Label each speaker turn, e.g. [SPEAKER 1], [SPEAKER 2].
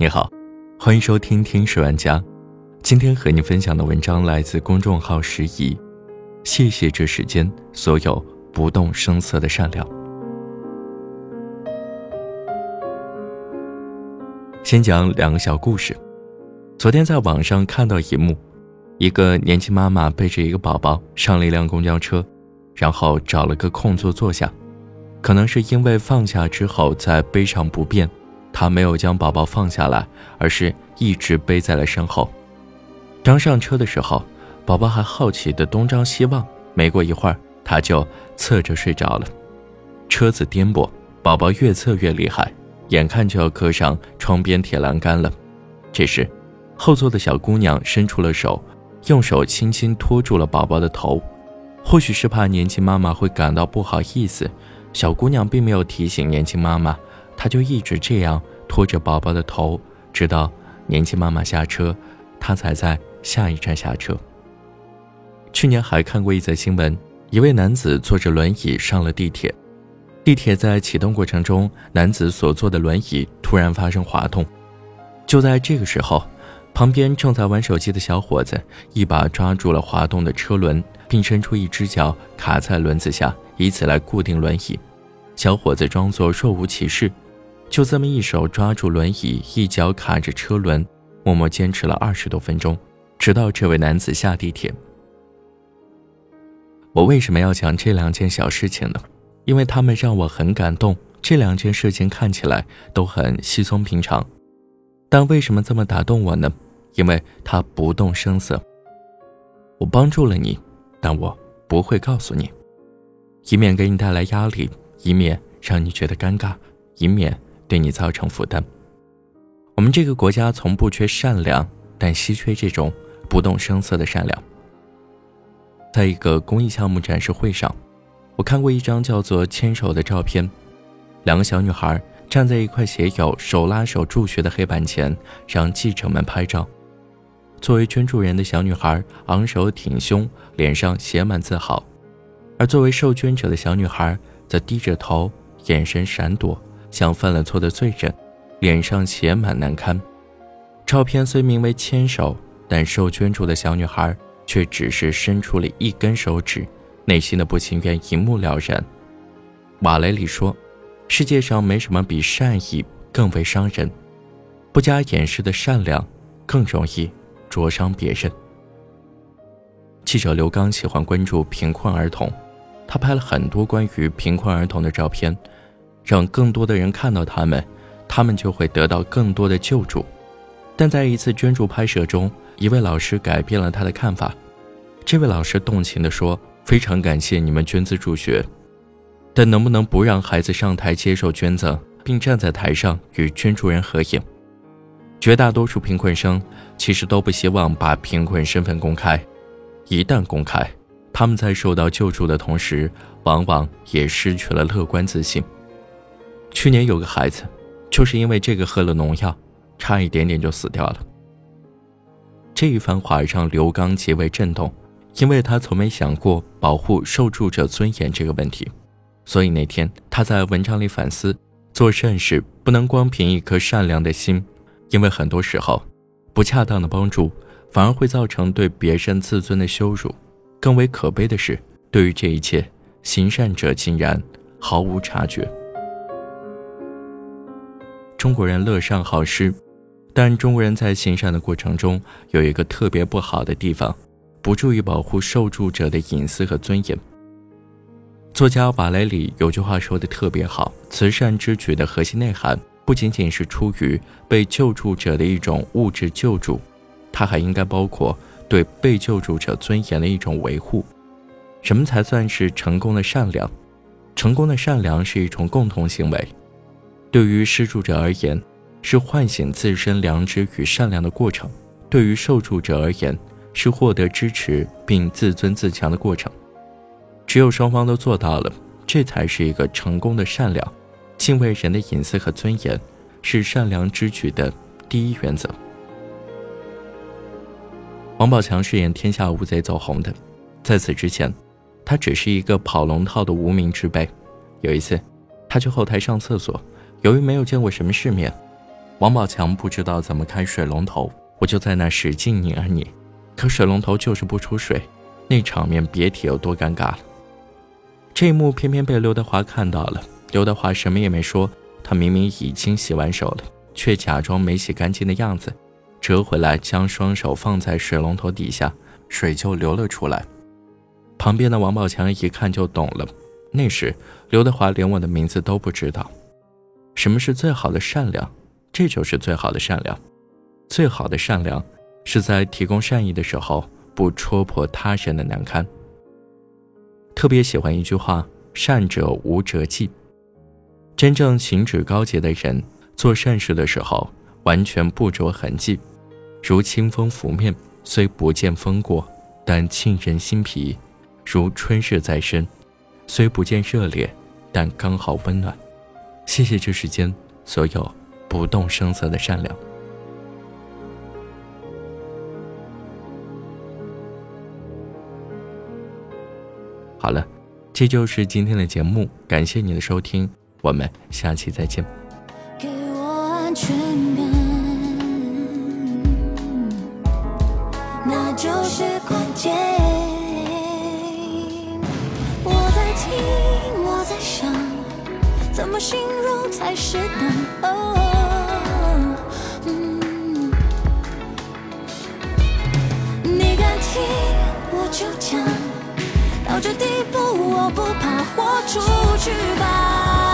[SPEAKER 1] 你好，欢迎收听《听十万家》。今天和你分享的文章来自公众号“时宜”。谢谢这世间所有不动声色的善良。先讲两个小故事。昨天在网上看到一幕：一个年轻妈妈背着一个宝宝上了一辆公交车，然后找了个空座坐下。可能是因为放下之后再背上不便。他没有将宝宝放下来，而是一直背在了身后。刚上车的时候，宝宝还好奇地东张西望。没过一会儿，他就侧着睡着了。车子颠簸，宝宝越侧越厉害，眼看就要磕上窗边铁栏杆了。这时，后座的小姑娘伸出了手，用手轻轻托住了宝宝的头。或许是怕年轻妈妈会感到不好意思，小姑娘并没有提醒年轻妈妈。他就一直这样拖着宝宝的头，直到年轻妈妈下车，他才在下一站下车。去年还看过一则新闻，一位男子坐着轮椅上了地铁，地铁在启动过程中，男子所坐的轮椅突然发生滑动。就在这个时候，旁边正在玩手机的小伙子一把抓住了滑动的车轮，并伸出一只脚卡在轮子下，以此来固定轮椅。小伙子装作若无其事。就这么一手抓住轮椅，一脚卡着车轮，默默坚持了二十多分钟，直到这位男子下地铁。我为什么要讲这两件小事情呢？因为他们让我很感动。这两件事情看起来都很稀松平常，但为什么这么打动我呢？因为他不动声色。我帮助了你，但我不会告诉你，以免给你带来压力，以免让你觉得尴尬，以免。对你造成负担。我们这个国家从不缺善良，但稀缺这种不动声色的善良。在一个公益项目展示会上，我看过一张叫做“牵手”的照片，两个小女孩站在一块写有“手拉手助学”的黑板前，让记者们拍照。作为捐助人的小女孩昂首挺胸，脸上写满自豪；而作为受捐者的小女孩则低着头，眼神闪躲。像犯了错的罪人，脸上写满难堪。照片虽名为牵手，但受捐助的小女孩却只是伸出了一根手指，内心的不情愿一目了然。瓦雷里说：“世界上没什么比善意更为伤人，不加掩饰的善良更容易灼伤别人。”记者刘刚喜欢关注贫困儿童，他拍了很多关于贫困儿童的照片。让更多的人看到他们，他们就会得到更多的救助。但在一次捐助拍摄中，一位老师改变了他的看法。这位老师动情地说：“非常感谢你们捐资助学，但能不能不让孩子上台接受捐赠，并站在台上与捐助人合影？”绝大多数贫困生其实都不希望把贫困身份公开，一旦公开，他们在受到救助的同时，往往也失去了乐观自信。去年有个孩子，就是因为这个喝了农药，差一点点就死掉了。这一番话让刘刚极为震动，因为他从没想过保护受助者尊严这个问题。所以那天他在文章里反思：做善事不能光凭一颗善良的心，因为很多时候，不恰当的帮助反而会造成对别人自尊的羞辱。更为可悲的是，对于这一切，行善者竟然毫无察觉。中国人乐善好施，但中国人在行善的过程中有一个特别不好的地方，不注意保护受助者的隐私和尊严。作家瓦莱里有句话说的特别好：慈善之举的核心内涵不仅仅是出于被救助者的一种物质救助，它还应该包括对被救助者尊严的一种维护。什么才算是成功的善良？成功的善良是一种共同行为。对于施助者而言，是唤醒自身良知与善良的过程；对于受助者而言，是获得支持并自尊自强的过程。只有双方都做到了，这才是一个成功的善良。敬畏人的隐私和尊严，是善良之举的第一原则。王宝强饰演天下无贼走红的，在此之前，他只是一个跑龙套的无名之辈。有一次，他去后台上厕所。由于没有见过什么世面，王宝强不知道怎么开水龙头，我就在那使劲拧啊拧，可水龙头就是不出水，那场面别提有多尴尬了。这一幕偏偏被刘德华看到了，刘德华什么也没说，他明明已经洗完手了，却假装没洗干净的样子，折回来将双手放在水龙头底下，水就流了出来。旁边的王宝强一看就懂了。那时，刘德华连我的名字都不知道。什么是最好的善良？这就是最好的善良。最好的善良，是在提供善意的时候，不戳破他人的难堪。特别喜欢一句话：“善者无辙迹。”真正行止高洁的人，做善事的时候，完全不着痕迹，如清风拂面，虽不见风过，但沁人心脾；如春日在身。虽不见热烈，但刚好温暖。谢谢这世间所有不动声色的善良。好了，这就是今天的节目，感谢你的收听，我们下期再见。
[SPEAKER 2] 给我安全感，那就是关键。我在想，怎么形容才是当？你敢听我就讲，到这地步我不怕豁出去吧。